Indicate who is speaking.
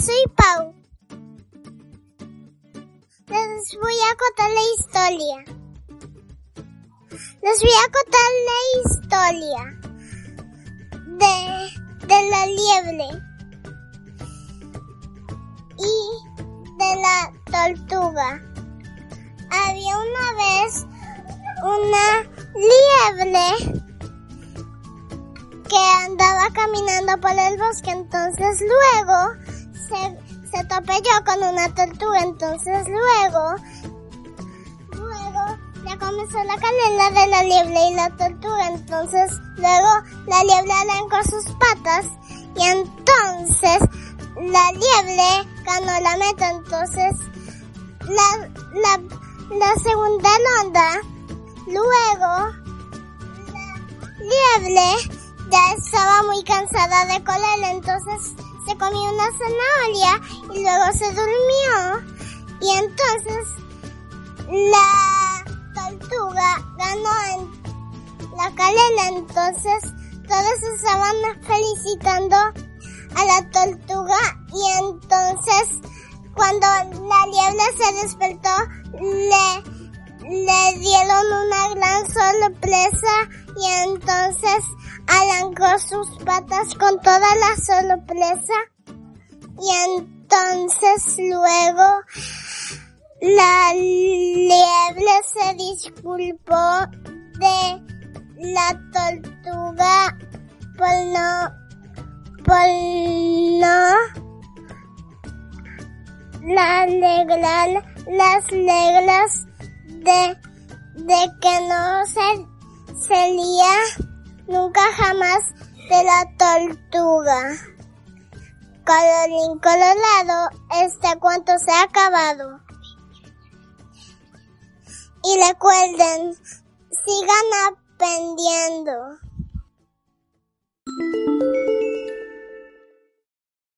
Speaker 1: Soy Pau. Les voy a contar la historia. Les voy a contar la historia de, de la liebre y de la tortuga. Había una vez una liebre que andaba caminando por el bosque, entonces luego se, se topelló con una tortuga, entonces luego, luego ya comenzó la cadena de la liebre y la tortuga, entonces luego la liebre arrancó sus patas y entonces la liebre ganó la meta, entonces la, la, la segunda ronda, luego la liebre ya estaba muy cansada de correr, entonces se comió una zanahoria y luego se durmió. Y entonces la tortuga ganó en la carrera, entonces todos estaban felicitando a la tortuga y entonces cuando la liebre se despertó le, le dieron una gran sorpresa y entonces arrancó sus patas con toda la sorpresa. Y entonces luego la liebre se disculpó de la tortuga por no por no la alegrar las reglas de de que no se sería nunca jamás de la tortuga. Colorín colorado, este cuento se ha acabado. Y recuerden, sigan aprendiendo.